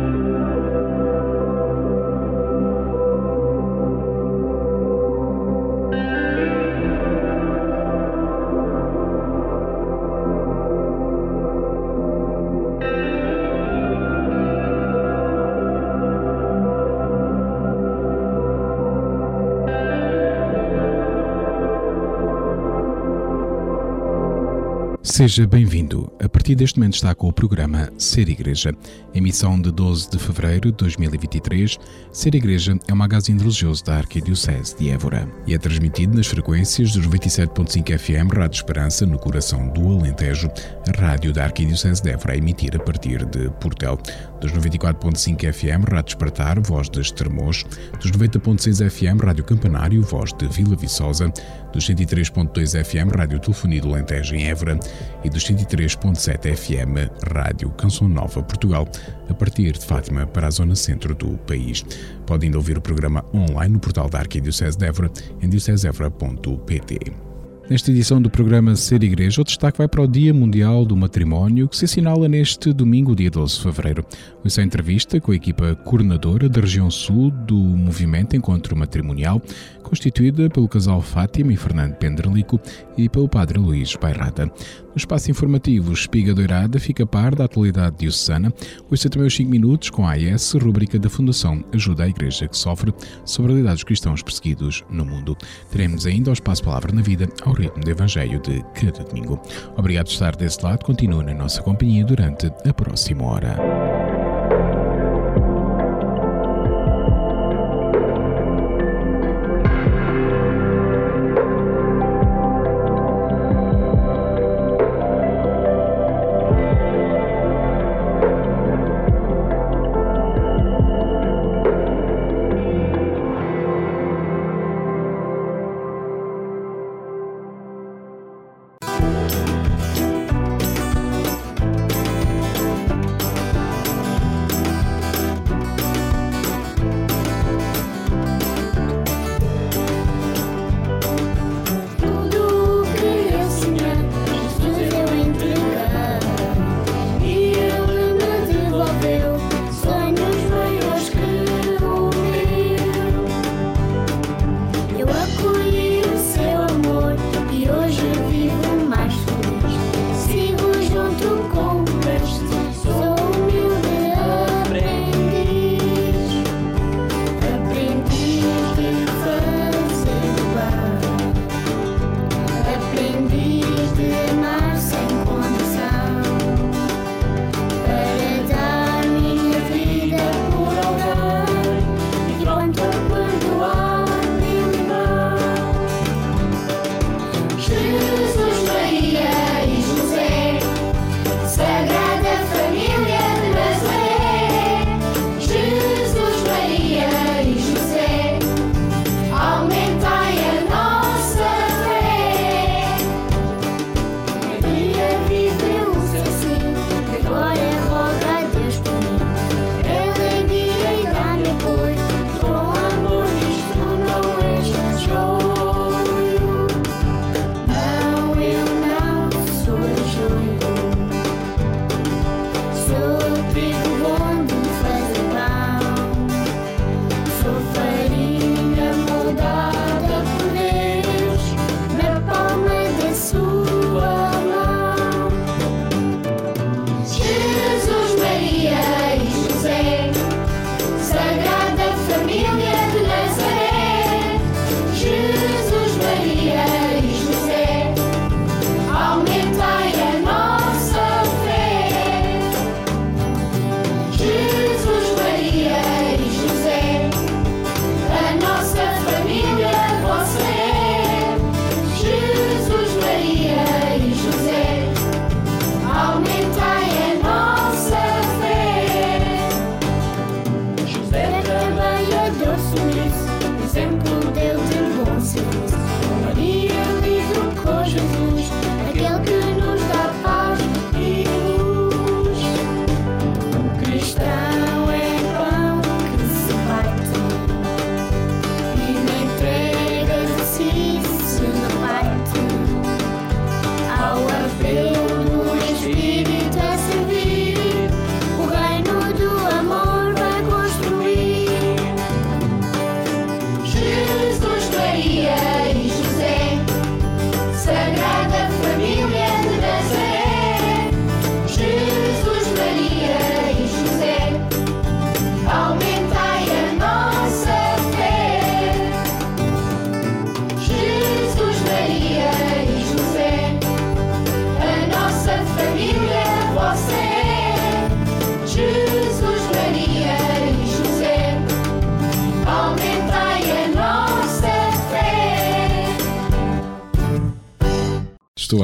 Thank you. Seja bem-vindo. A partir deste momento está com o programa Ser Igreja. Emissão de 12 de fevereiro de 2023. Ser Igreja é um magazine religioso da Arquidiocese de Évora e é transmitido nas frequências dos 97.5 FM Rádio Esperança, no coração do Alentejo, a rádio da Arquidiocese de Évora a emitir a partir de Portel. Dos 94.5 FM Rádio Espartar, voz de Estremoz. Dos 90.6 FM Rádio Campanário, voz de Vila Viçosa. Dos 103.2 FM Rádio Telefonia do Alentejo em Évora e dos 103.7 FM Rádio Canção Nova Portugal, a partir de Fátima para a zona centro do país. Pode ainda ouvir o programa online no portal da Arquidiocese de Évora em diocesevra.pt. Nesta edição do programa Ser Igreja, o destaque vai para o Dia Mundial do Matrimónio, que se assinala neste domingo, dia 12 de fevereiro. Essa entrevista com a equipa coordenadora da região sul do movimento Encontro Matrimonial, constituída pelo casal Fátima e Fernando Penderlico e pelo padre Luís Bairrada. No espaço informativo Espiga Doirada fica a par da atualidade diocesana. Ouça também os 5 minutos com a AS, rubrica da Fundação Ajuda à Igreja que sofre sobre a realidade dos cristãos perseguidos no mundo. Teremos ainda o espaço Palavra na Vida ao ritmo do Evangelho de cada domingo. Obrigado por estar desse lado. Continue na nossa companhia durante a próxima hora.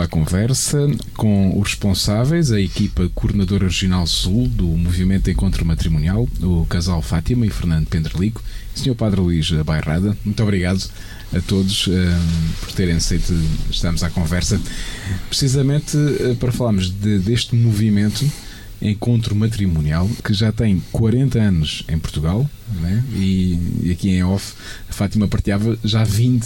À conversa com os responsáveis, a equipa coordenadora regional sul do Movimento Encontro Matrimonial, o casal Fátima e Fernando Pendralico, Sr. Padre Luís Bairrada. Muito obrigado a todos um, por terem aceito estarmos à conversa, precisamente uh, para falarmos de, deste movimento encontro matrimonial que já tem 40 anos em Portugal né? e, e aqui em off a Fátima partilhava já 20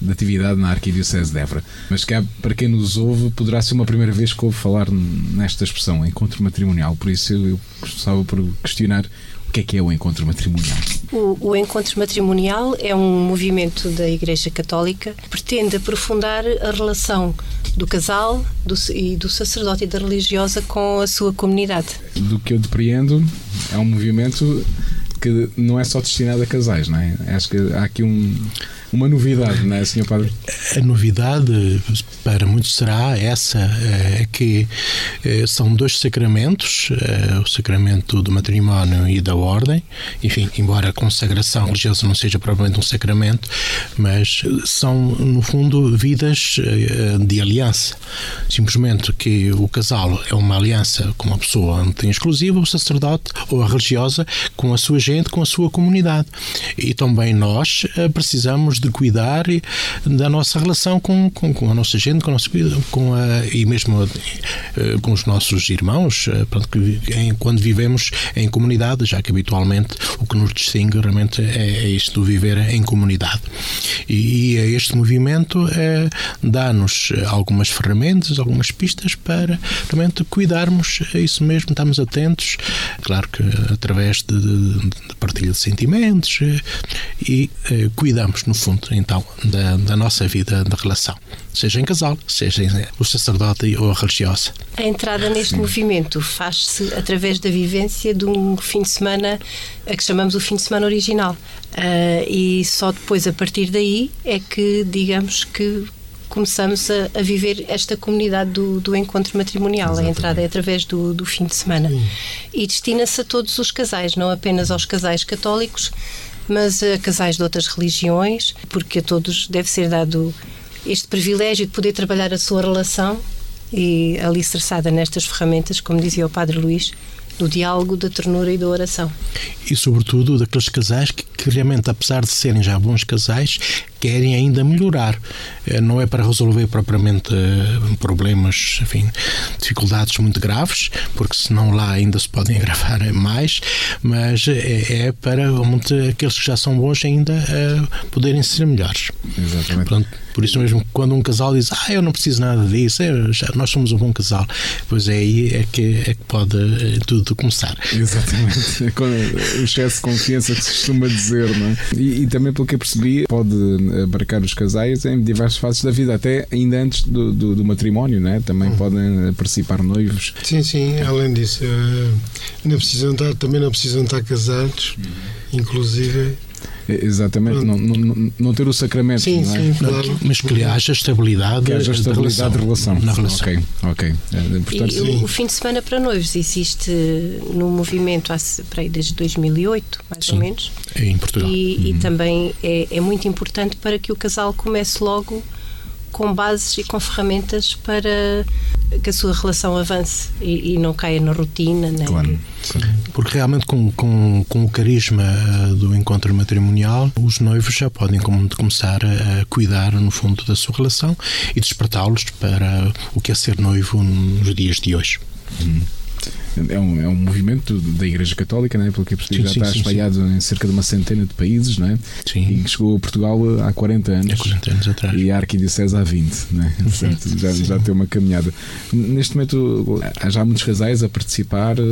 de atividade na Arquidiocese de Évora. Mas que para quem nos ouve, poderá ser uma primeira vez que ouve falar nesta expressão, encontro matrimonial. Por isso eu gostava por questionar o que é que é o encontro matrimonial. O, o, encontro matrimonial é um movimento da Igreja Católica que pretende aprofundar a relação do casal do, e do sacerdote e da religiosa com a sua comunidade. Do que eu depreendo, é um movimento que não é só destinado a casais, não é? Acho que há aqui um, uma novidade, não é, Sr. Padre? A novidade para muitos será essa, é que eh, são dois sacramentos, eh, o sacramento do matrimónio e da ordem, enfim, embora a consagração religiosa não seja propriamente um sacramento, mas são, no fundo, vidas de aliança. Simplesmente que o casal é uma aliança com uma pessoa tem exclusiva, o sacerdote ou a religiosa com a sua gente, com a sua comunidade. E também nós precisamos de cuidar da nossa relação com, com, com a nossa gente, com a nossa com a, e mesmo uh, com os nossos irmãos, uh, pronto, que, em, quando vivemos em comunidade, já que habitualmente o que nos distingue realmente é, é isto do viver em comunidade. E, e este movimento é, dá-nos algumas ferramentas, algumas pistas para realmente cuidarmos, é isso mesmo, estamos atentos, claro que através de, de, de partilha de sentimentos e cuidamos, no fundo, então, da, da nossa vida de relação, seja em casal, seja em, o sacerdote ou a religiosa. A entrada neste Sim. movimento faz-se através da vivência de um fim de semana a que chamamos o fim de semana original. Uh, e só depois, a partir daí, é que, digamos que começamos a, a, viver esta comunidade do, do encontro matrimonial. Exatamente. A entrada é através do, do fim de semana. Sim. E destina-se a todos os casais, não apenas aos casais católicos, mas a casais de outras religiões, porque a todos deve ser dado este privilégio de poder trabalhar a sua relação e alicerçada nestas ferramentas, como dizia o Padre Luís, do diálogo, da ternura e da oração. E, sobretudo, daqueles casais que, que realmente, apesar de serem já bons casais, querem ainda melhorar. Eh, não é para resolver propriamente eh, problemas, enfim, dificuldades muito graves, porque senão lá ainda se podem agravar mais, mas é, é para aqueles que já são bons ainda eh, poderem ser melhores. Exatamente. Por isso mesmo, quando um casal diz, ah, eu não preciso nada disso, nós somos um bom casal, pois é aí é que, é que pode tudo começar. Exatamente. o excesso de confiança que se costuma dizer, não é? E, e também, pelo que eu percebi, pode abarcar os casais em diversas fases da vida, até ainda antes do, do, do matrimónio, né? também uhum. podem participar noivos. Sim, sim, além disso, uh, não precisam estar, também não precisam estar casados, uhum. inclusive Exatamente, não, não, não, ter o sacramento. Sim, não é? sim, claro. Mas que haja estabilidade, que haja estabilidade de relação. De relação. Na relação. Ok, ok. É, portanto, e o, o, fim de semana para noivos existe no movimento há, aí, desde 2008, mais sim, ou menos. Em Portugal. E, uhum. e também é, é muito importante para que o casal comece logo com bases e com ferramentas para que a sua relação avance e, e não caia na rotina. Nem... Claro. Porque realmente com, com, com o carisma eh, do encontro matrimonial, os noivos já podem começar a cuidar, no fundo, da sua relação e despertá-los para o que é ser noivo nos dias de hoje. Hum é um, é um movimento da Igreja Católica, né? pelo que percebi, já sim, está sim, espalhado sim. em cerca de uma centena de países, não é? Sim. E chegou a Portugal há 40 anos. Há 40 anos atrás. E a Arquidiocese há 20, né? Portanto, já, já tem uma caminhada. Neste momento, há já muitos casais a participar? Eh,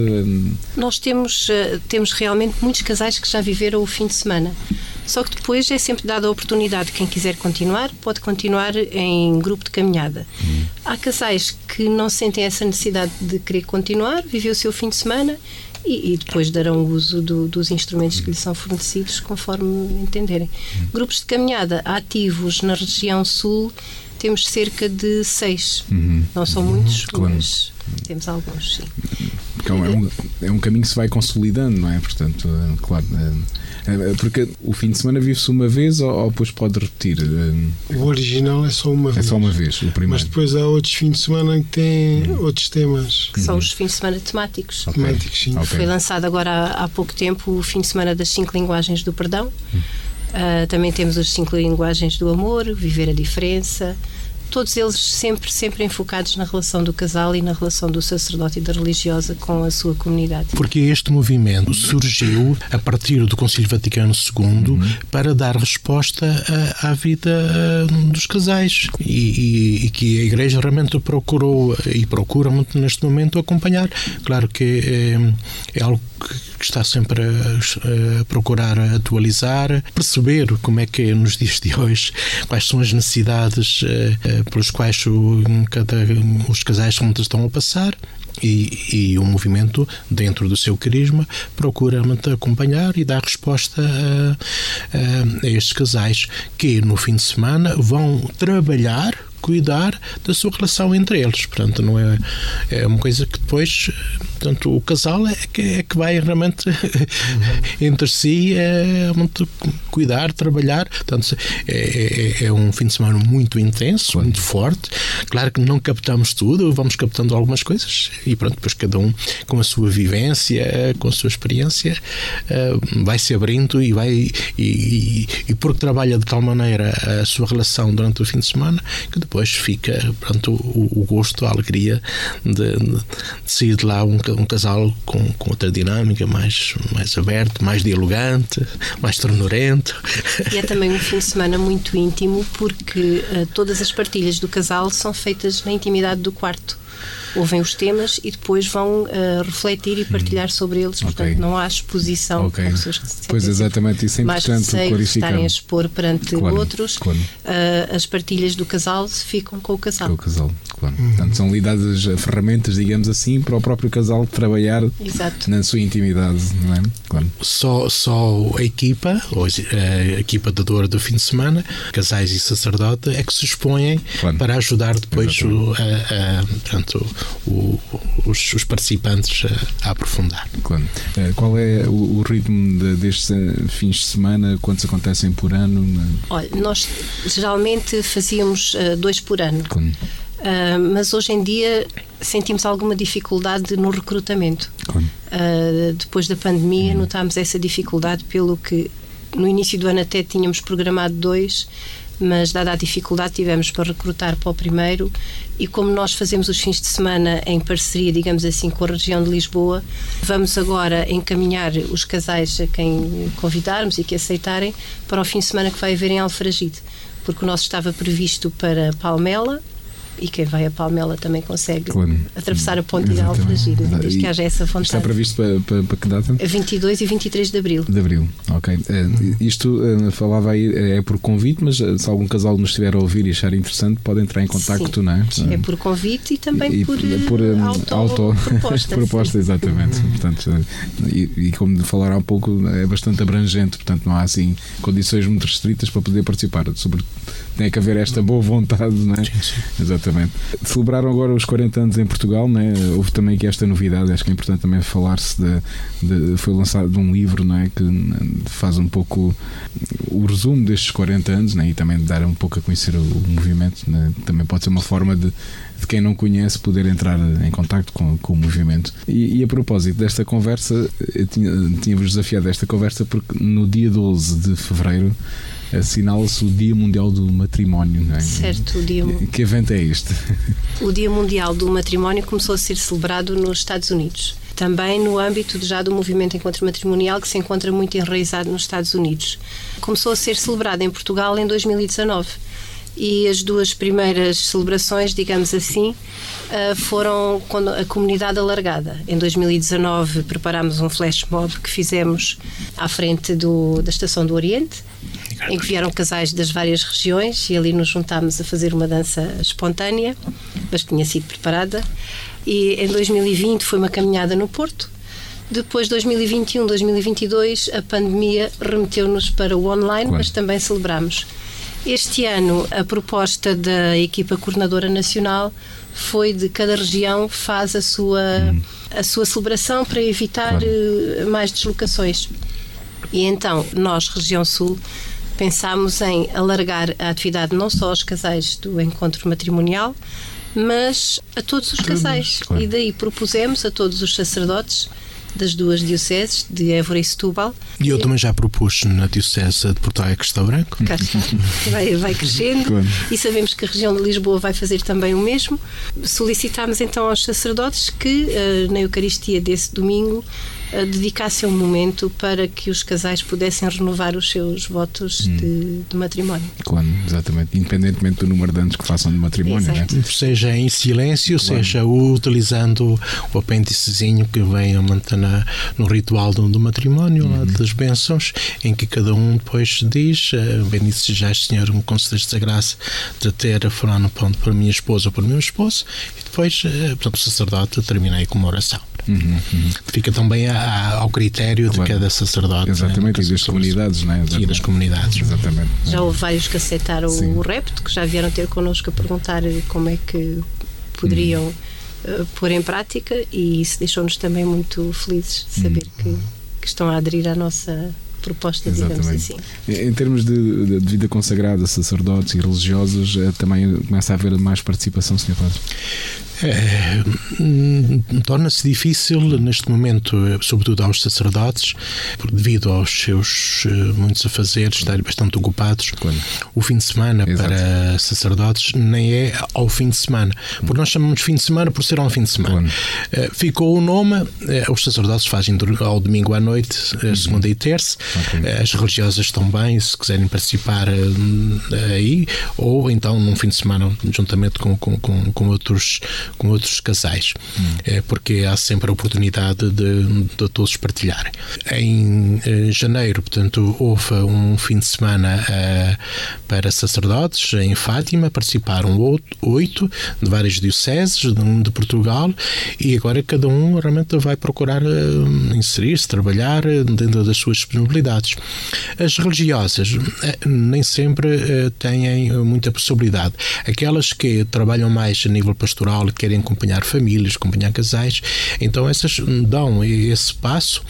Nós temos, eh, temos realmente muitos casais que já viveram o fim de semana. Só que depois é sempre dada a oportunidade, quem quiser continuar, pode continuar em grupo de caminhada. Hum. Há casais que não sentem essa necessidade de querer continuar, viver o seu fim de semana e, e depois darão uso do, dos instrumentos que lhes são fornecidos conforme entenderem. Hum. Grupos de caminhada ativos na região sul temos cerca de seis. Uhum. Não são muitos, claro. mas temos alguns, sim. Porque é um, é um caminho que se vai consolidando, não é? Portanto, claro. Porque o fim de semana vive-se uma vez ou, ou, depois pode repetir? O original é só uma vez. É só uma vez, o primeiro. Mas depois há outros fins de semana que têm hum. outros temas. Que são os fins de semana temáticos. Okay. Temáticos, sim. Okay. Foi lançado agora há, há, pouco tempo o fim de semana das cinco linguagens do perdão. Hum. Uh, também temos as cinco linguagens do amor, viver a diferença, todos eles sempre, sempre enfocados na relação do casal e na relação do sacerdote e da religiosa com a sua comunidade. Porque este movimento surgiu a partir do Concílio Vaticano II uhum. para dar resposta à, à vida uh, dos casais e, e, e, que a Igreja realmente procurou e procura muito neste momento acompanhar. Claro que é, é algo que está sempre a, a, procurar atualizar, perceber como é que é nos dias de hoje, quais são as necessidades uh, pelos quais o, cada, os casais estão a passar e, e, o movimento, dentro do seu carisma, procura acompanhar e dar resposta a, a, a, estes casais que no fim de semana vão trabalhar cuidar da sua relação entre eles. Portanto, não é, é uma coisa que depois, portanto, o casal é que, é que vai realmente entre si é, muito cuidar, trabalhar. Portanto, é, é, é, um fim de semana muito intenso, muito forte. Claro que não captamos tudo, vamos captando algumas coisas e pronto, depois cada um com a sua vivência, com a sua experiência, eh, vai se abrindo e vai e, e, e porque trabalha de tal maneira a sua relação durante o fim de semana que depois depois fica pronto, o, o gosto, a alegria de, de, sair de lá um, um casal com, com outra dinâmica, mais, mais aberto, mais dialogante, mais ternurento. E é também um fim de semana muito íntimo porque uh, todas as partilhas do casal são feitas na intimidade do quarto ouvem os temas e depois vão uh, refletir e partilhar hum. sobre eles. Portanto, okay. não há exposição okay. pessoas que se Pois, exatamente, isso é importante clarificar. estarem a expor perante claro, outros. Claro. Uh, as partilhas do casal ficam com o casal. Com o casal, claro. Uhum. Portanto, são lidadas ferramentas, digamos assim, para o próprio casal trabalhar Exato. na sua intimidade, não é? Claro. Só, só a equipa, ou a equipa da dor do fim de semana, casais e sacerdote, é que se expõem claro. para ajudar depois o, a, a, portanto, o, os, os, participantes a, a aprofundar. Claro. Eh, qual é o, o ritmo de, destes eh, fins de semana? Quantos acontecem por ano? Olha, nós geralmente fazíamos uh, dois por ano. Claro. Uh, mas hoje em dia sentimos alguma dificuldade no recrutamento. Claro. Uh, depois da pandemia, hum. notámos essa dificuldade, pelo que no início do ano até tínhamos programado dois mas dada a dificuldade tivemos para recrutar para o primeiro. E como nós fazemos os fins de semana em parceria, digamos assim, com a região de Lisboa, vamos agora encaminhar os casais a quem convidarmos e que aceitarem para o fim de semana que vai haver em Alfragide, porque o nosso estava previsto para Palmela, e quem vai a Palmela também consegue claro. atravessar a ponte e ir ao Alfragide, desde que haja essa vontade. Está previsto para, para, para que data? A 22 e 23 de Abril. De Abril, ok. Uh, isto, uh, falava aí, é por convite, mas se algum casal nos estiver a ouvir e achar interessante, pode entrar em contacto, não é? É por convite e também e, por, por um, auto, auto proposta. proposta, exatamente. Portanto, e, e, como falaram há pouco, é bastante abrangente, portanto não há assim condições muito restritas para poder participar. Sobre, tem que haver esta boa vontade, não é? Sim, sim. Exatamente. Celebraram agora os 40 anos em Portugal, né? houve também aqui esta novidade, acho que é importante também falar-se de, de, Foi lançado um livro não é? que faz um pouco o resumo destes 40 anos né? e também dar um pouco a conhecer o, o movimento. Né? Também pode ser uma forma de, de quem não conhece poder entrar em contato com, com o movimento. E, e, a propósito desta conversa, tinha-vos tinha desafiado esta conversa porque no dia 12 de fevereiro assinala-se o Dia Mundial do Matrimónio, não é? Certo, o dia... Que evento é este? O Dia Mundial do Matrimónio começou a ser celebrado nos Estados Unidos. Também no âmbito já do movimento encontro matrimonial que se encontra muito enraizado nos Estados Unidos. Começou a ser celebrado em Portugal em 2019 e as duas primeiras celebrações, digamos assim, eh, foram com a comunidade alargada. Em 2019 preparámos um flash mob que fizemos à frente do, da Estação do Oriente em que vieram casais das várias regiões e ali nos juntámos a fazer uma dança espontânea, mas que tinha sido preparada. E em 2020 foi uma caminhada no Porto. Depois, 2021, 2022, a pandemia remeteu-nos para o online, claro. mas também celebramos. Este ano, a proposta da equipa coordenadora nacional foi de cada região faz a sua, a sua celebração para evitar claro. mais deslocações. E então, nós, Região Sul, pensámos em alargar a atividade não só aos casais do encontro matrimonial, mas a todos os casais. Claro. E daí propusemos a todos os sacerdotes das duas dioceses, de Évora e Setúbal. E eu também já propus na diocese de Porto Alegre Castelo Branco. Cá está. Vai, vai crescendo claro. e sabemos que a região de Lisboa vai fazer também o mesmo. Solicitámos então aos sacerdotes que uh, na Eucaristia desse domingo uh, dedicassem um momento para que os casais pudessem renovar os seus votos hum. de, de, matrimónio. Claro, exatamente. Independentemente do número de anos que façam de matrimónio, né? Seja em silêncio, claro. seja utilizando o apêndicezinho que vem a manter no ritual do, do matrimónio, uhum. das bênçãos, em que cada um depois diz: eh, Bendito seja Senhor, me concedeste a graça de ter a fulano pronto para minha esposa ou para o meu esposo, e depois, eh, portanto, o sacerdote terminei com uma oração. Uhum, uhum. Fica também a, a, ao critério claro. de cada sacerdote. Exatamente, né? e das comunidades, não é? E das comunidades. Exatamente. Já houve vários que aceitaram Sim. o repto, que já vieram ter connosco a perguntar como é que poderiam. Uhum uh, pôr em prática e isso deixou-nos também muito felizes de saber hum. que, que estão a aderir à nossa proposta, Exatamente. digamos assim. Em termos de, de, vida consagrada, sacerdotes e religiosos, eh, também começa a haver mais participação, Sr. Padre? É, Torna-se difícil neste momento, sobretudo aos sacerdotes, devido aos seus eh, muitos afazeres, estarem bastante ocupados. Claro. O fim de semana Exato. para sacerdotes nem é ao fim de semana, porque nós chamamos fim de semana por ser ao fim de semana. Claro. Eh, ficou o nome, eh, os sacerdotes fazem ao domingo à noite, uhum. segunda e terça. Okay. As religiosas também, se quiserem participar aí, ou então num fim de semana, juntamente com, com, com, com outros com outros casais, hum. é, porque há sempre a oportunidade de, de todos partilharem. Em eh, janeiro, portanto, houve um fim de semana eh, para sacerdotes em Fátima, participaram oito de várias dioceses de, Portugal e agora cada um realmente vai procurar eh, inserir-se, trabalhar dentro das suas disponibilidades. As religiosas nem sempre têm muita possibilidade. Aquelas que trabalham mais a nível pastoral querem acompanhar famílias, acompanhar casais. Então essas dão esse passo,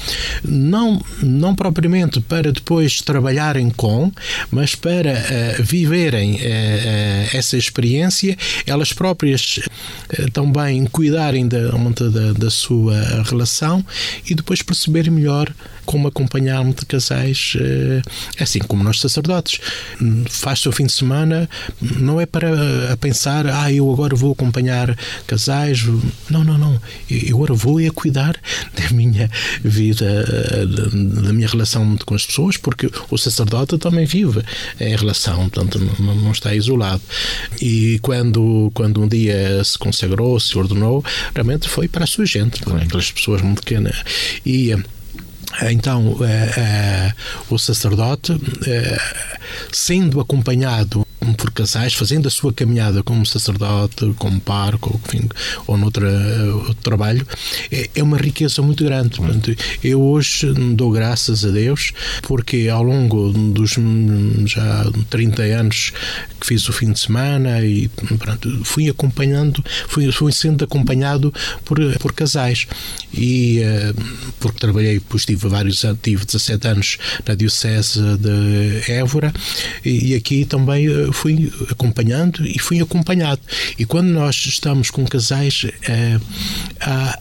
não, não propriamente para depois trabalharem com, mas para uh, viverem uh, uh, essa experiência, elas próprias também cuidarem da, da, da sua relação e depois perceberem melhor como acompanhar de casais, assim como nós sacerdotes. Faz-se o fim de semana, não é para pensar, ah, eu agora vou acompanhar casais. Não, não, não. Eu agora vou é cuidar da minha vida, da minha relação com as pessoas, porque o sacerdote também vive em relação, portanto, não, está isolado. E quando, quando um dia se consagrou, se ordenou, realmente foi para a sua gente, para aquelas pessoas muito pequenas. E então, é, é, o sacerdote, é, sendo acompanhado por casais, fazendo a sua caminhada como sacerdote, como parco, enfim, ou noutro trabalho, é, é, uma riqueza muito grande. Portanto, eu hoje dou graças a Deus porque ao longo dos já 30 anos que fiz o fim de semana e pronto, fui acompanhando, fui, fui sendo acompanhado por, por casais e uh, porque trabalhei, depois tive vários tive 17 anos na Diocese de Évora e, e aqui também uh, fui acompanhando e fui acompanhado. E quando nós estamos com casais, é, há,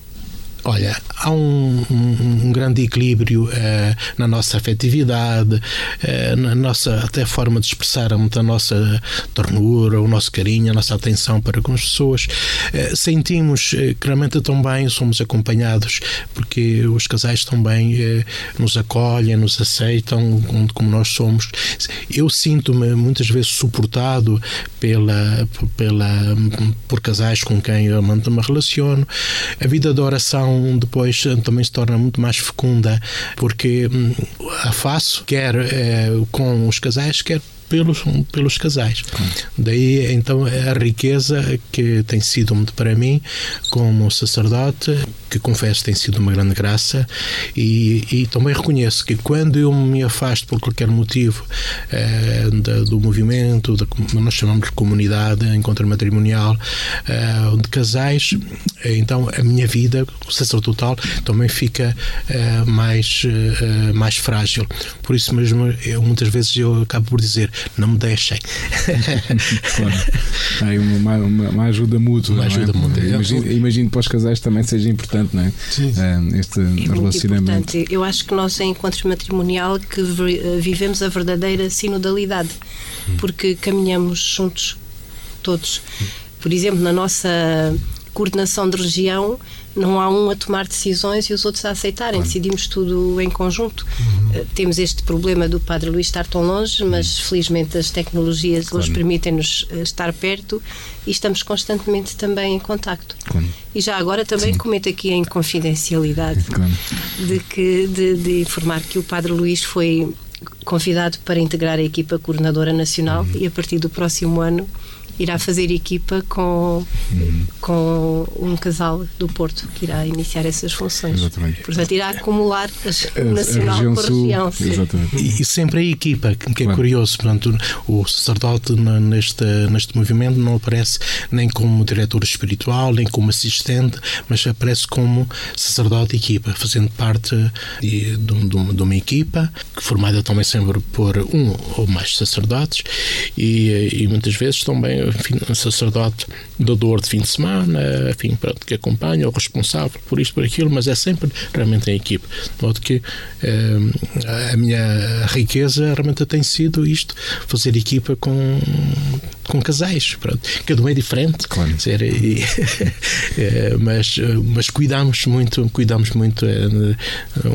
Olha, há um, um, um grande equilíbrio uh, na nossa afetividade, uh, na nossa até forma de expressar a nossa ternura, o nosso carinho, a nossa atenção para com as pessoas. Uh, sentimos que realmente também somos acompanhados, porque os casais também nos acolhem, nos aceitam como, nós somos. Eu sinto-me muitas vezes suportado pela, pela, por casais com quem eu me relaciono. A vida de oração depois eh, também se torna muito mais fecunda, porque hum, a faço, quer é, com os casais, quer pelos, pelos casais. Daí então a riqueza que tem sido para mim como sacerdote, que confesso tem sido uma grande graça e, e também reconheço que quando eu me afasto por qualquer motivo eh, da, do movimento, da, nós chamamos de comunidade, encontro matrimonial, eh, de casais, eh, então a minha vida sacerdotal também fica mais, mais frágil. Por isso mesmo, eu, muitas vezes eu acabo por dizer, não me deixem. claro. Há uma, uma, uma, ajuda mútua. Uma é? ajuda é? mútua. Imagino, imagino para os casais também seja importante, não é? Sim. Uh, este é relacionamento. Importante. Eu acho que nós, em encontros matrimonial, que vivemos a verdadeira sinodalidade, hum. porque caminhamos juntos, todos. Por exemplo, na nossa coordenação de região, não há um a tomar decisões e os outros a aceitarem. Claro. Decidimos tudo em conjunto. Uhum. Uh, temos este problema do Padre Luís estar tão longe, mas uhum. felizmente as tecnologias claro. hoje permitem-nos uh, estar perto e estamos constantemente também em contacto. Claro. E já agora também Sim. comento aqui em confidencialidade de, que, de, de informar que o Padre Luís foi convidado para integrar a equipa coordenadora nacional uhum. e a partir do próximo ano irá fazer equipa com, uhum. com um casal do Porto que irá iniciar essas funções. Exatamente. Portanto, irá acumular a, o nacional a com a região. Exatamente. E, e, sempre a equipa, que é claro. curioso. Portanto, o sacerdote neste, neste movimento não aparece nem como diretor espiritual, nem como assistente, mas aparece como sacerdote equipa, fazendo parte de, de, de uma equipa formada também sempre por um ou mais sacerdotes e, e muitas vezes também enfim, um sacerdote dador de fim de semana, enfim, pronto, que acompanha, o responsável por isto, por aquilo, mas é sempre realmente em equipe. De modo que eh, a minha riqueza realmente tem sido isto, fazer equipa com, com casais, pronto. Cada um é diferente, claro. dizer, e, eh, mas, mas cuidamos muito, cuidamos muito eh,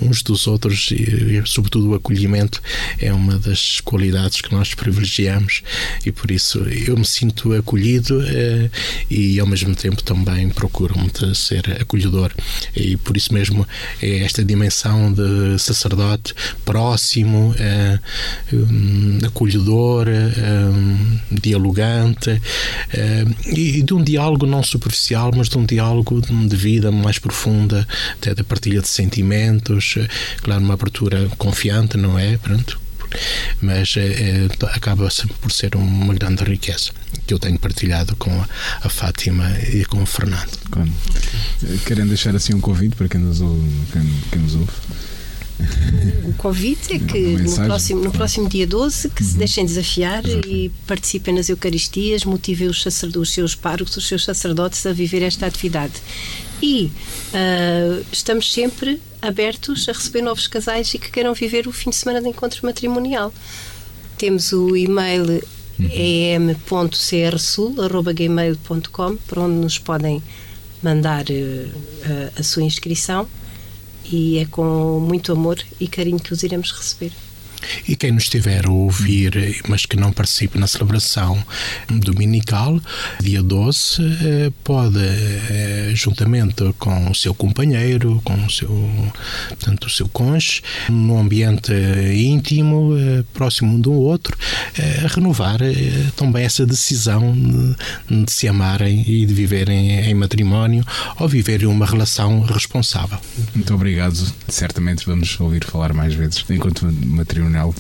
uns dos outros e, e, sobretudo, o acolhimento é uma das qualidades que nós privilegiamos e por isso eu me sinto acolhido eh, e ao mesmo tempo também procuro muito ser acolhedor e por isso mesmo é esta dimensão de sacerdote próximo, eh, um, acolhedor, um, dialogante e de um diálogo não superficial, mas de um diálogo de vida mais profunda, até da partilha de sentimentos, claro, uma abertura confiante, não é? Pronto, mas é, acaba sempre por ser uma grande riqueza que eu tenho partilhado com a, a Fátima e com o Fernando. Claro. Querem deixar assim um convite para quem nos ouve? Quem, quem nos ouve? O convite é que no próximo, no próximo dia 12 que uhum. se deixem desafiar Exato. e participem nas Eucaristias, motivem os, os seus párocos, os seus sacerdotes a viver esta atividade. E uh, estamos sempre abertos a receber novos casais e que queiram viver o fim de semana de encontro matrimonial. Temos o e-mail uhum. em.crsul.gmail.com para onde nos podem mandar uh, a sua inscrição e é com muito amor e carinho que os iremos receber. E quem nos estiver a ouvir, mas que não participe na celebração dominical, dia 12, eh, pode, eh, juntamente com o seu companheiro, com o seu, portanto, o seu cônjuge, num ambiente íntimo, eh, próximo um do outro, renovar também essa decisão de se amarem e de viverem em matrimónio ou viverem uma relação responsável. Muito obrigado. Certamente vamos ouvir falar mais vezes enquanto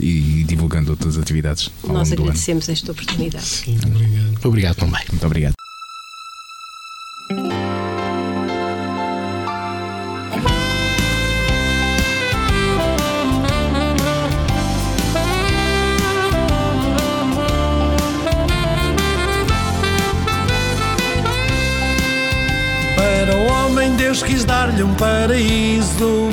e divulgando outras atividades. Nós agradecemos esta oportunidade. Sim, obrigado. Obrigado também. Muito obrigado. Para o homem, Deus quis dar-lhe um paraíso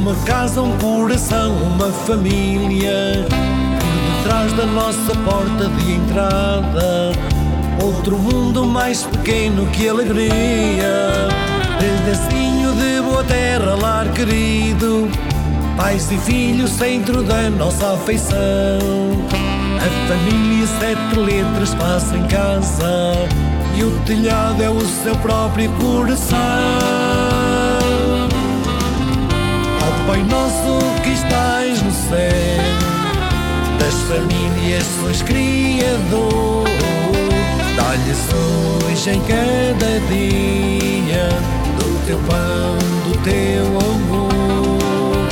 uma casa, um coração, uma família. Por detrás da nossa porta de entrada, outro mundo mais pequeno que alegria. Pedacinho de boa terra, lar querido. Pais e filhos, centro da nossa afeição. A família, sete letras, passa em casa. E o telhado é o seu próprio coração. Pai nosso que estás no céu, das famílias sois criador. Dá-lhes hoje em cada dia do teu pão, do teu amor.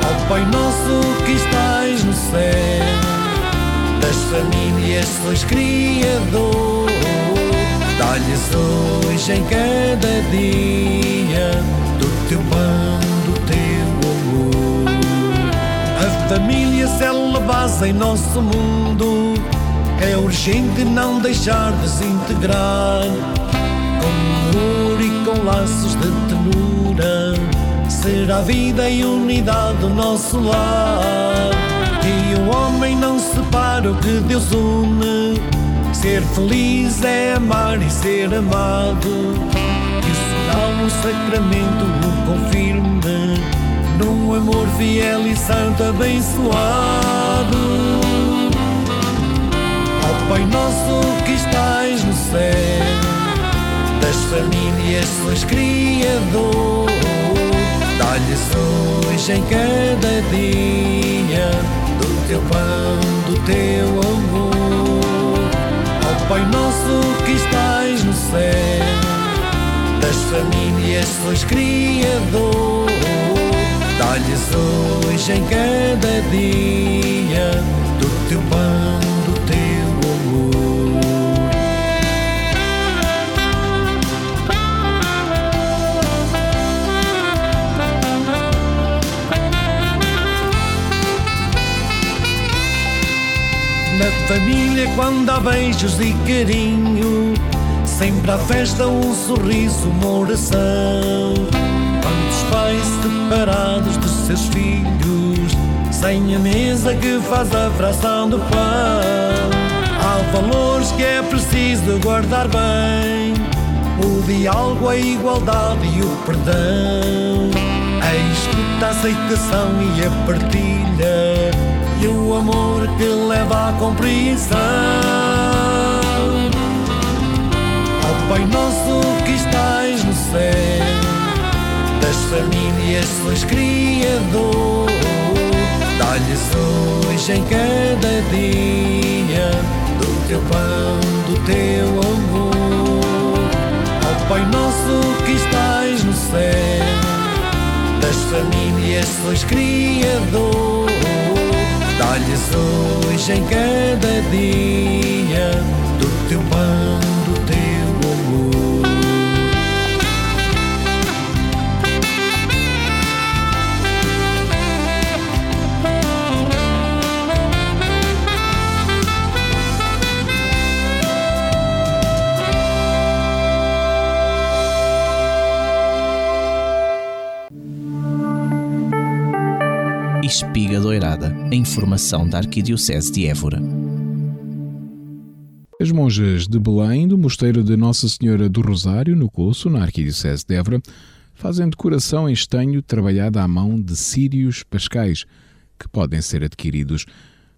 Ó Pai nosso que estás no céu, das famílias sois criador. Dá-lhes hoje em cada dia do teu pão, família célula base em nosso mundo. É urgente não deixar desintegrar Com amor e com laços de ternura Será vida e unidade o nosso lar. Que o homem não separa o que Deus une. Ser feliz é amar e ser amado. Que o sinal no sacramento o confirme Num amor fiel e santo abençoado. Pai nosso que estais no céu, das famílias sois criador, dá-lhes hoje em cada dia do teu pão, do teu amor. Ó Pai nosso que estais no céu, das famílias sois criador, dá-lhes hoje em cada dia do teu pão Na família, quando há beijos e carinho, sempre há festa, um sorriso, uma oração. Pais separados dos seus filhos, sem a mesa que faz a fração do pão. Há valores que é preciso guardar bem: o diálogo, a igualdade e o perdão. A escuta, a aceitação e a partilha e o amor que leva à compreensão. Pai nosso que estais no céu, famílias sois criador, dá-lhes hoje em cada dia do teu pão, do teu amor. Ó Pai nosso que estais no céu, das famílias sois criador Dá-lhes hoje em cada dia Espiga Doirada, a informação da Arquidiocese de Évora. As monjas de Belém, do Mosteiro de Nossa Senhora do Rosário, no Coço, na Arquidiocese de Évora, fazem decoração em estanho trabalhada à mão de círios pascais, que podem ser adquiridos.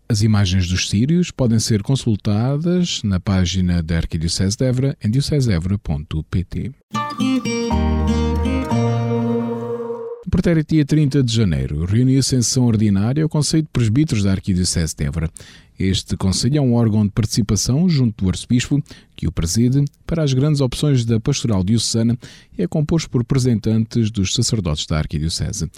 As imagens dos círios podem ser consultadas na página da Arquidiocese de Évora em diocesevra.pt. pretérito dia 30 de janeiro, reuniu-se em sessão ordinária o Conselho de Presbíteros da Arquidiocese de Évora. Este Conselho é um órgão de participação junto do Arcebispo, que o preside, para as grandes opções da pastoral diocesana e é composto por representantes dos sacerdotes da Arquidiocese.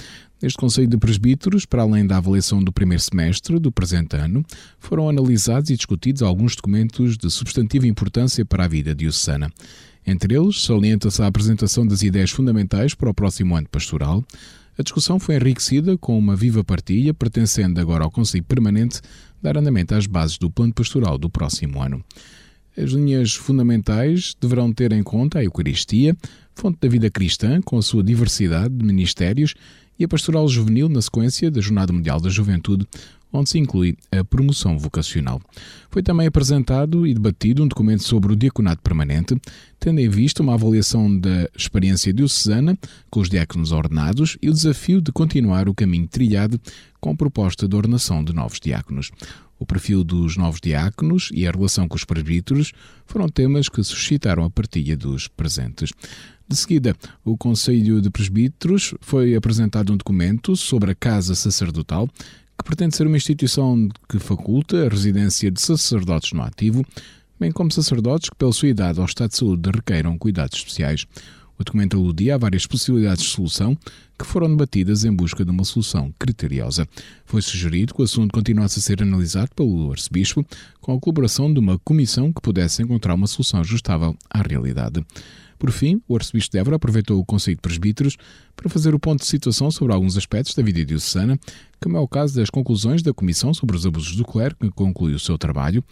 Neste Conselho de Presbíteros, para além da avaliação do primeiro semestre do presente ano, foram analisados e discutidos alguns documentos de substantiva importância para a vida diocesana. Entre eles, salienta-se a apresentação das ideias fundamentais para o próximo ano pastoral. A discussão foi enriquecida com uma viva partilha, pertencendo agora ao Conselho Permanente, dar andamento às bases do plano pastoral do próximo ano. As linhas fundamentais deverão ter em conta a Eucaristia, fonte da vida cristã, com a sua diversidade de ministérios, e a pastoral juvenil na sequência da Jornada Mundial da Juventude, onde se inclui a promoção vocacional. Foi também apresentado e debatido um documento sobre o diaconato permanente, tendo em vista uma avaliação da experiência diocesana com os diáconos ordenados e o desafio de continuar o caminho trilhado com proposta de ordenação de novos diáconos. O perfil dos novos diáconos e a relação com os presbíteros foram temas que suscitaram a partilha dos presentes. De seguida, o Conselho de Presbíteros foi apresentado um documento sobre a Casa Sacerdotal que pretende ser uma instituição que faculta a residência de sacerdotes no ativo, bem como sacerdotes que, pela sua idade ou estado de saúde, requeiram cuidados especiais. O documento aludia a várias possibilidades de solução que foram debatidas em busca de uma solução criteriosa. Foi sugerido que o assunto continuasse a ser analisado pelo arcebispo com a colaboração de uma comissão que pudesse encontrar uma solução ajustável à realidade. Por fim, o arcebispo de Évora aproveitou o Conselho de Presbíteros para fazer o ponto de situação sobre alguns aspectos da vida diocesana, como é o caso das conclusões da Comissão sobre os Abusos do Clero, que concluiu o seu trabalho,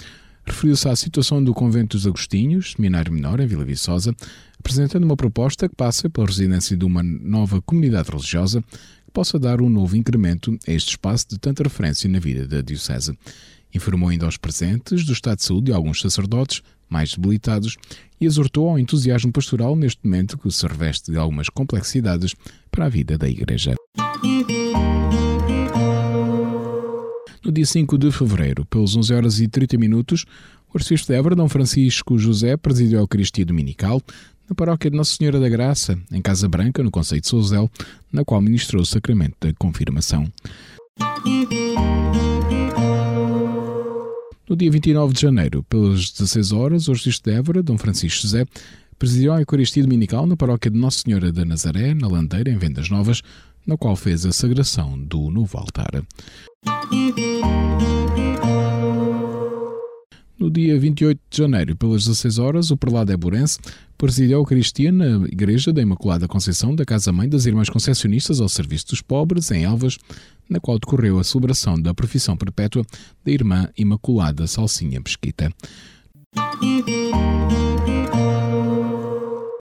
referiu-se à situação do Convento dos Agostinhos, seminário menor em Vila Viçosa, apresentando uma proposta que passa pela residência de uma nova comunidade religiosa que possa dar um novo incremento a este espaço de tanta referência na vida da Diocese. Informou ainda aos presentes do estado de saúde de alguns sacerdotes mais debilitados e exortou ao entusiasmo pastoral neste momento que se reveste de algumas complexidades para a vida da Igreja. No dia 5 de fevereiro, pelos 11 horas e 30 minutos, o arcebispo de Évora, Dom Francisco José, presidiu a Eucaristia Dominical na paróquia de Nossa Senhora da Graça, em Casa Branca, no Conceito de Souzel, na qual ministrou o sacramento da confirmação. No dia 29 de janeiro, pelas 16 horas, o arcebispo de Évora, Dom Francisco José, presidiu a Eucaristia Dominical na paróquia de Nossa Senhora da Nazaré, na Landeira, em Vendas Novas, na qual fez a sagração do novo altar. No dia 28 de janeiro, pelas 16 horas, o prelado Eburense presidiu a Eucaristia na Igreja da Imaculada Conceição da Casa-Mãe das Irmãs Concessionistas ao Serviço dos Pobres, em Elvas, na qual decorreu a celebração da profissão perpétua da Irmã Imaculada Salsinha Mesquita.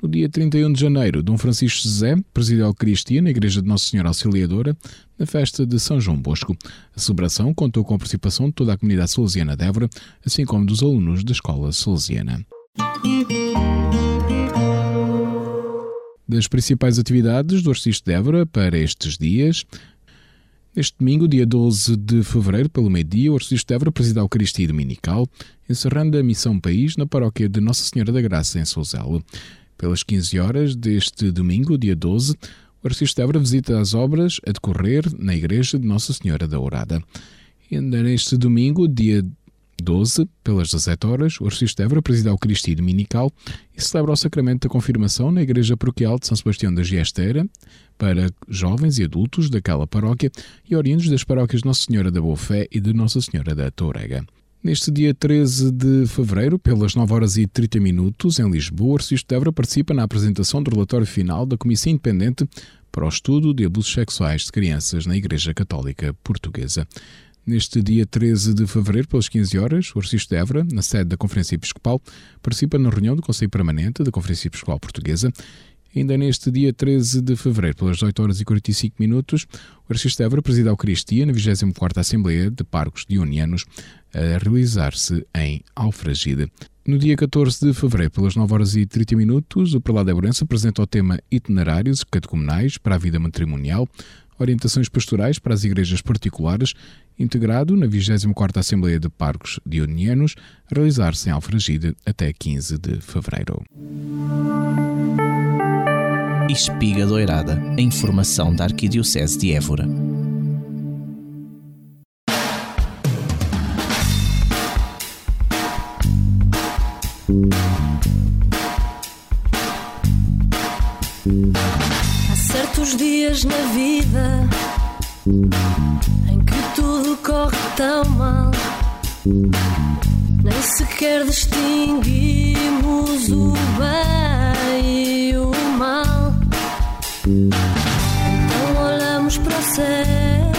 No dia 31 de janeiro, Dom Francisco José presidiu a Eucaristia na Igreja de Nossa Senhora Auxiliadora, na festa de São João Bosco. A celebração contou com a participação de toda a comunidade salesiana de Évora, assim como dos alunos da escola salesiana. Das principais atividades do Arcebispo de Évora para estes dias, Neste domingo, dia 12 de fevereiro, pelo meio-dia, o Arcebispo de Évora presida a Eucaristia Dominical, encerrando a Missão País na paróquia de Nossa Senhora da Graça, em Souzelo. Pelas 15 horas deste domingo, dia 12, o de Évora visita as obras a decorrer na Igreja de Nossa Senhora da Ourada. E ainda neste domingo, dia 12, pelas 17 horas, o de Évora presida a Eucaristia Dominical e celebra o sacramento da confirmação na Igreja Paroquial de São Sebastião da Giesteira para jovens e adultos daquela paróquia e oriundos das paróquias Nossa Senhora da Boa Fé e de Nossa Senhora da Tourega. Neste dia 13 de fevereiro, pelas 9 horas e 30 minutos, em Lisboa, o de Évora participa na apresentação do relatório final da Comissão Independente para o Estudo de Abusos Sexuais de Crianças na Igreja Católica Portuguesa. Neste dia 13 de fevereiro, pelas 15 horas, o Arcebispo de Évora, na sede da Conferência Episcopal, participa na reunião do Conselho Permanente da Conferência Episcopal Portuguesa Ainda neste dia 13 de fevereiro, pelas 8 horas e 45 minutos, o de Évora presida a Eucaristia na 24ª Assembleia de Parcos Dionianos, a realizar-se em Alfragide. No dia 14 de fevereiro, pelas 9 horas e 30 minutos, o Prelado Abrança apresenta o tema Itinerários Catecumenais para a Vida Matrimonial, Orientações Pastorais para as Igrejas Particulares, integrado na 24ª Assembleia de Parcos Dionianos, a realizar-se em Alfragide até 15 de fevereiro. Espiga Doirada, a informação da Arquidiocese de Évora. Na vida em que tudo corre tão mal, nem sequer distinguimos o bem e o mal. Então olhamos para o céu,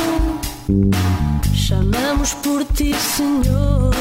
chamamos por ti, Senhor.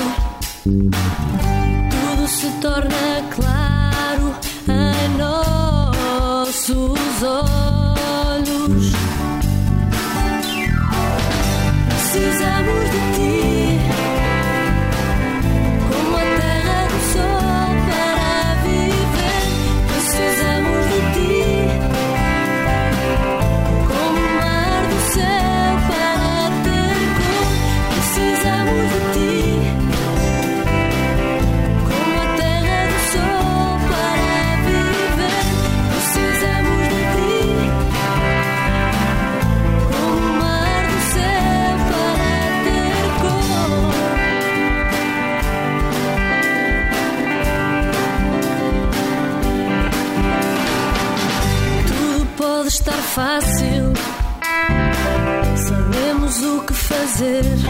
Dizer.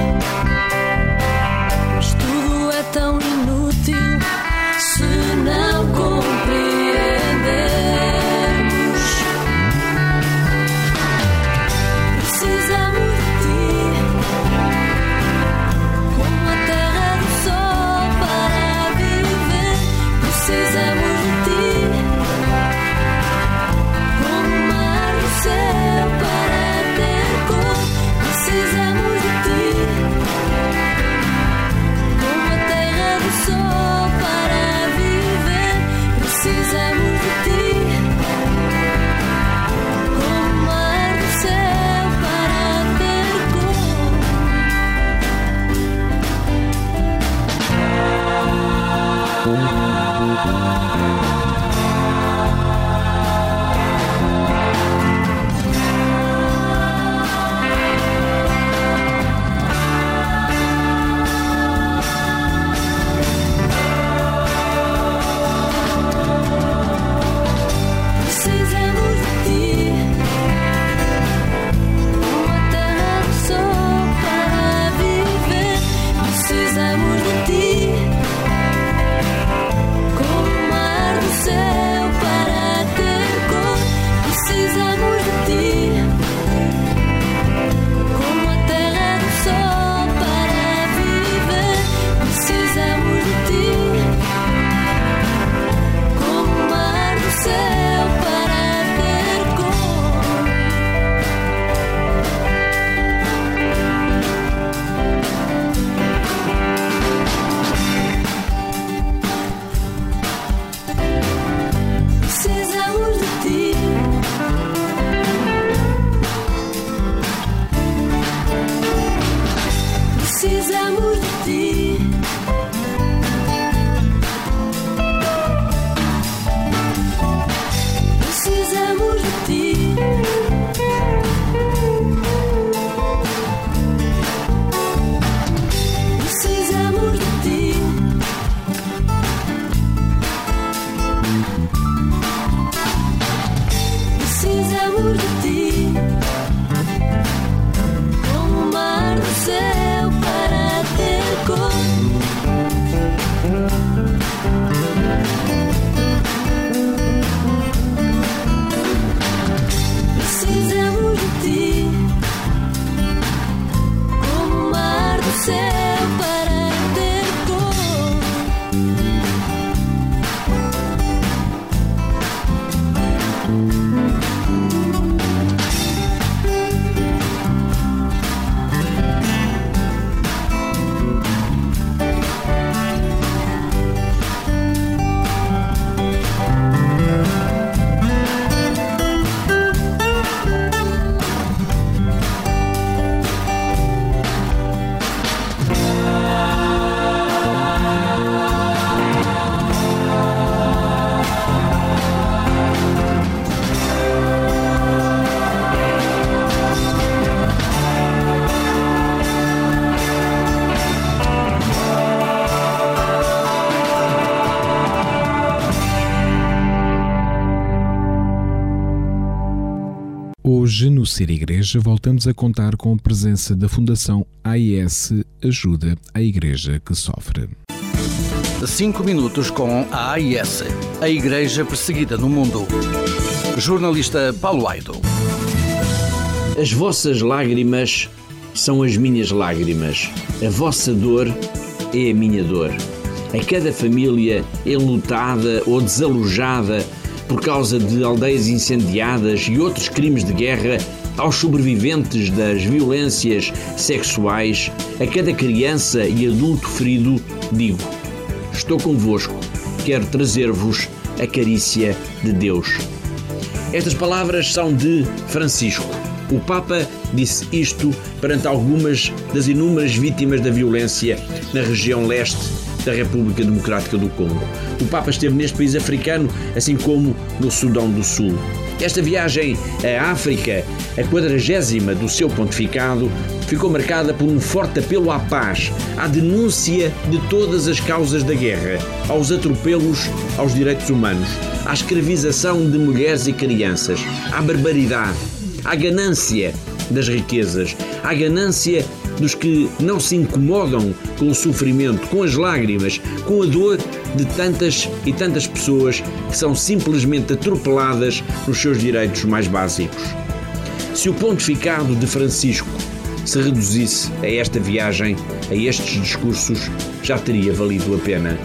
Ser Igreja, voltamos a contar com a presença da Fundação AIS Ajuda a Igreja que Sofre. Cinco minutos com a AIS, a Igreja Perseguida no Mundo. Jornalista Paulo Aido. As vossas lágrimas são as minhas lágrimas. A vossa dor é a minha dor. A cada família enlutada ou desalojada por causa de aldeias incendiadas e outros crimes de guerra, aos sobreviventes das violências sexuais, a cada criança e adulto ferido, digo: Estou convosco, quero trazer-vos a carícia de Deus. Estas palavras são de Francisco. O Papa disse isto perante algumas das inúmeras vítimas da violência na região leste da República Democrática do Congo. O Papa esteve neste país africano, assim como no Sudão do Sul. Esta viagem à África, a quadragésima do seu pontificado, ficou marcada por um forte apelo à paz, à denúncia de todas as causas da guerra, aos atropelos aos direitos humanos, à escravização de mulheres e crianças, à barbaridade, à ganância das riquezas, à ganância dos que não se incomodam com o sofrimento, com as lágrimas, com a dor de tantas e tantas pessoas que são simplesmente atropeladas nos seus direitos mais básicos. Se o pontificado de Francisco se reduzisse a esta viagem, a estes discursos, já teria valido a pena.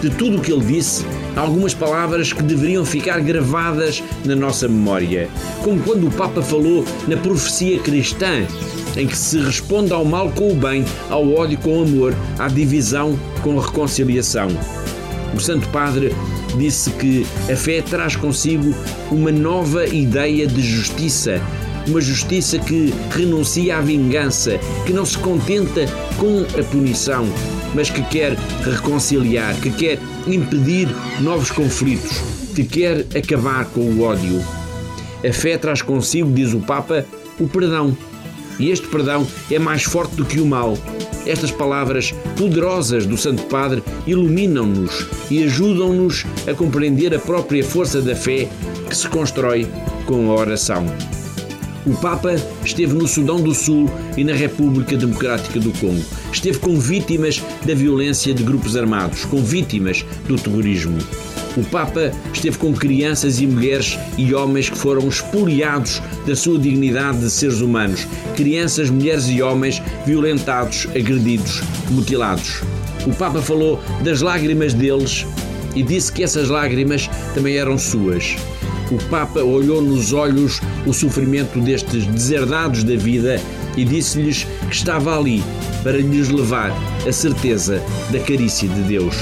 De tudo o que ele disse, há algumas palavras que deveriam ficar gravadas na nossa memória, como quando o Papa falou na profecia cristã, em que se responde ao mal com o bem, ao ódio com o amor, à divisão com a reconciliação. O Santo Padre disse que a fé traz consigo uma nova ideia de justiça, uma justiça que renuncia à vingança, que não se contenta com a punição, mas que quer reconciliar, que quer impedir novos conflitos, que quer acabar com o ódio. A fé traz consigo, diz o Papa, o perdão. E este perdão é mais forte do que o mal. Estas palavras poderosas do Santo Padre iluminam-nos e ajudam-nos a compreender a própria força da fé que se constrói com a oração. O Papa esteve no Sudão do Sul e na República Democrática do Congo. Esteve com vítimas da violência de grupos armados, com vítimas do terrorismo. O Papa esteve com crianças e mulheres e homens que foram expoliados da sua dignidade de seres humanos. Crianças, mulheres e homens violentados, agredidos, mutilados. O Papa falou das lágrimas deles e disse que essas lágrimas também eram suas o Papa olhou nos olhos o sofrimento destes deserdados da vida e disse-lhes que estava ali para lhes levar a certeza da carícia de Deus.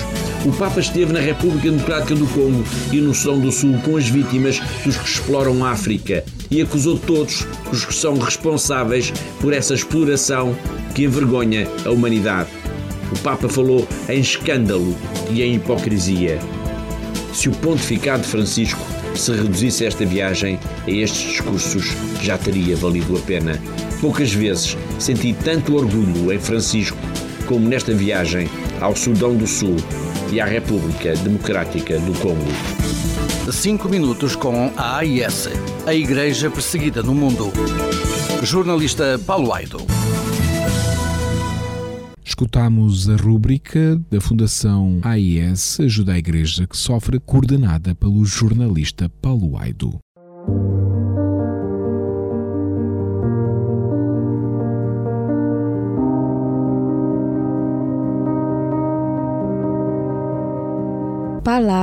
O Papa esteve na República Democrática do Congo e no Sudão do Sul com as vítimas dos que exploram a África e acusou todos os que são responsáveis por essa exploração que envergonha a humanidade. O Papa falou em escândalo e em hipocrisia. Se o pontificado Francisco se reduzisse esta viagem a estes discursos, já teria valido a pena. Poucas vezes senti tanto orgulho em Francisco como nesta viagem ao Sudão do Sul e à República Democrática do Congo. Cinco minutos com a AIS, a Igreja Perseguida no Mundo. Jornalista Paulo Aido. Escutamos a rúbrica da Fundação AIS Ajuda a Igreja que sofre, coordenada pelo jornalista Paulo Aido.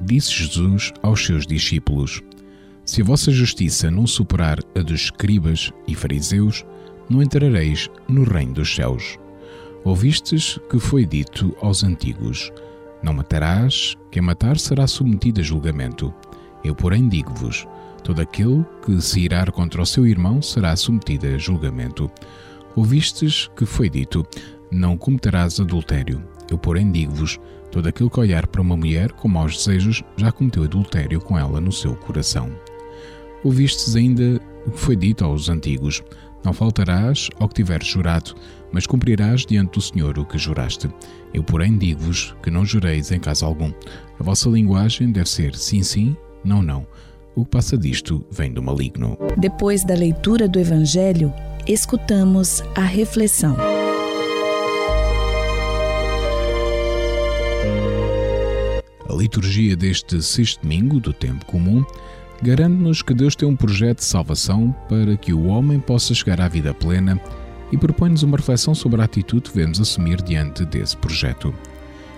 disse Jesus aos seus discípulos: Se a vossa justiça não superar a dos escribas e fariseus, não entrareis no reino dos céus. Ouvistes que foi dito aos antigos: Não matarás, quem matar será submetido a julgamento. Eu, porém, digo-vos: Todo aquele que se irar contra o seu irmão será submetido a julgamento. Ouvistes que foi dito: Não cometerás adultério. Eu, porém, digo-vos: todo aquele que olhar para uma mulher com maus desejos já cometeu adultério com ela no seu coração. Ouvistes ainda o que foi dito aos antigos: Não faltarás ao que tiveres jurado, mas cumprirás diante do Senhor o que juraste. Eu, porém, digo-vos que não jureis em caso algum. A vossa linguagem deve ser sim, sim, não, não o que passa disto vem do maligno. Depois da leitura do Evangelho, escutamos a reflexão. Liturgia deste sexto domingo do tempo comum garante-nos que Deus tem um projeto de salvação para que o homem possa chegar à vida plena e propõe-nos uma reflexão sobre a atitude que devemos assumir diante desse projeto.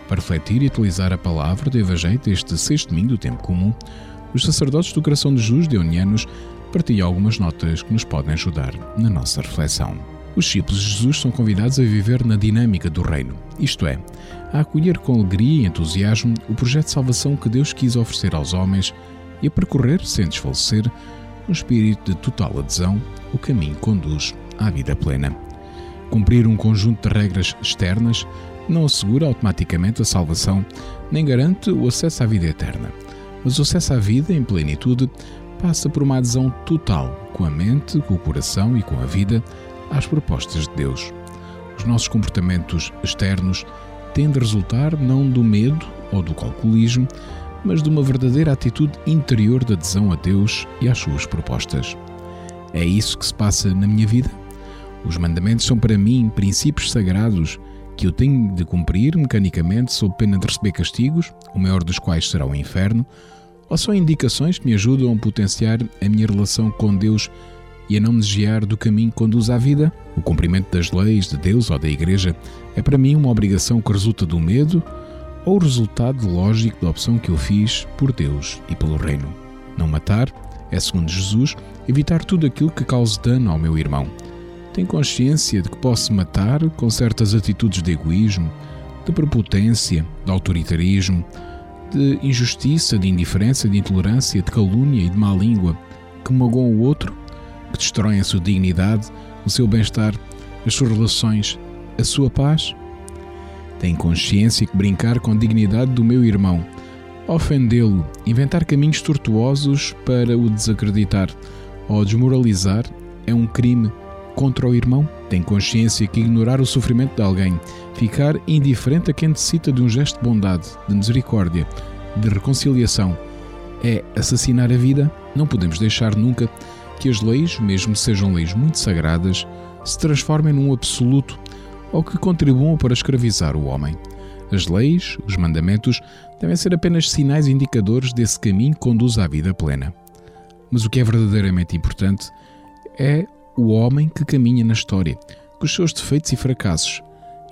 Para refletir e utilizar a palavra do Evangelho deste sexto domingo do tempo comum, os sacerdotes do Coração de Jesus de Unianos partilham algumas notas que nos podem ajudar na nossa reflexão. Os discípulos de Jesus são convidados a viver na dinâmica do reino, isto é, a acolher com alegria e entusiasmo o projeto de salvação que Deus quis oferecer aos homens e a percorrer, sem desfalecer, no espírito de total adesão, o caminho conduz à vida plena. Cumprir um conjunto de regras externas não assegura automaticamente a salvação, nem garante o acesso à vida eterna. Mas o acesso à vida em plenitude passa por uma adesão total, com a mente, com o coração e com a vida, às propostas de Deus. Os nossos comportamentos externos têm de resultar não do medo ou do calculismo, mas de uma verdadeira atitude interior de adesão a Deus e às suas propostas. É isso que se passa na minha vida? Os mandamentos são para mim princípios sagrados que eu tenho de cumprir mecanicamente sob pena de receber castigos, o maior dos quais será o inferno, ou são indicações que me ajudam a potenciar a minha relação com Deus e a não desviar do caminho que conduz à vida? O cumprimento das leis de Deus ou da Igreja é para mim uma obrigação que resulta do medo ou resultado lógico da opção que eu fiz por Deus e pelo Reino? Não matar é, segundo Jesus, evitar tudo aquilo que cause dano ao meu irmão. Tenho consciência de que posso matar com certas atitudes de egoísmo, de prepotência, de autoritarismo, de injustiça, de indiferença, de intolerância, de calúnia e de má língua, que magoam o outro, que destroem a sua dignidade, o seu bem-estar, as suas relações, a sua paz? Tenho consciência que brincar com a dignidade do meu irmão, ofendê-lo, inventar caminhos tortuosos para o desacreditar ou desmoralizar é um crime contra o irmão? Tenho consciência que ignorar o sofrimento de alguém, ficar indiferente a quem necessita de um gesto de bondade, de misericórdia, de reconciliação, é assassinar a vida? Não podemos deixar nunca que as leis, mesmo sejam leis muito sagradas, se transformem num absoluto ou que contribuam para escravizar o homem. As leis, os mandamentos, devem ser apenas sinais indicadores desse caminho que conduz à vida plena. Mas o que é verdadeiramente importante é o homem que caminha na história, com os seus defeitos e fracassos,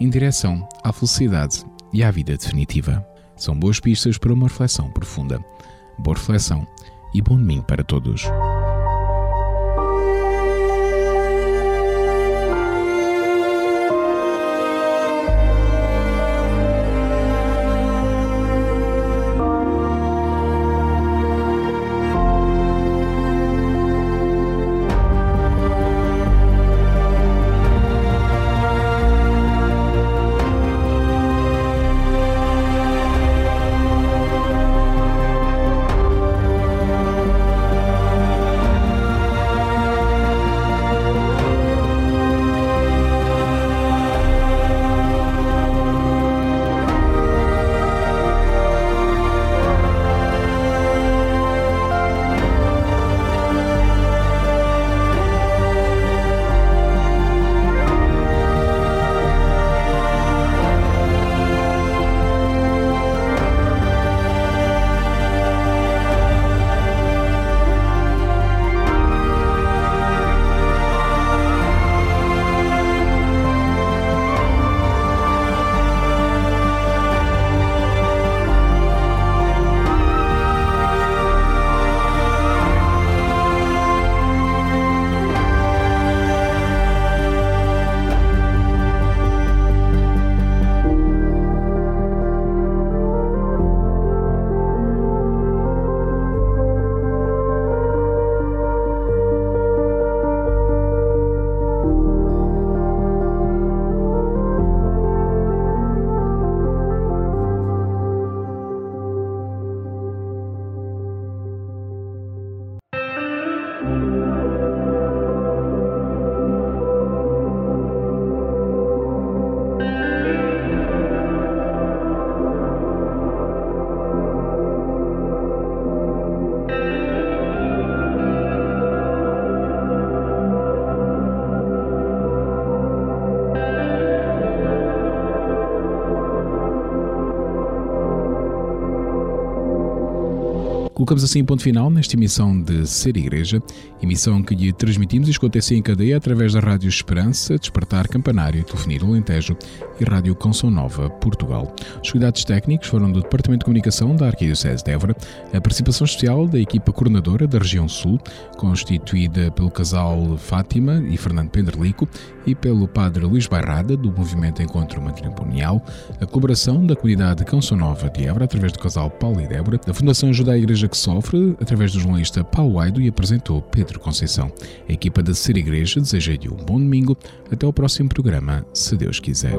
em direção à felicidade e à vida definitiva. São boas pistas para uma reflexão profunda. Boa reflexão e bom domingo para todos. Colocamos assim ponto final nesta emissão de Ser Igreja, emissão que lhe transmitimos e escuta-se em cadeia através da Rádio Esperança, Despertar Campanário, Telefonia do Alentejo e Rádio Canção Nova, Portugal. Os cuidados técnicos foram do Departamento de Comunicação da Arquidiocese de Évora, a participação especial da equipa coordenadora da região Sul, constituída pelo casal Fátima e Fernando Penderlico e pelo padre Luís Bairrada, do Movimento Encontro Matrimonial, a colaboração da comunidade Canção Nova de Évora, através do casal Paulo e Débora, da Fundação à Igreja que sofre, através do jornalista Paulo Aido e apresentou Pedro Conceição. A equipa da Ser Igreja deseja-lhe um bom domingo. Até ao próximo programa, se Deus quiser.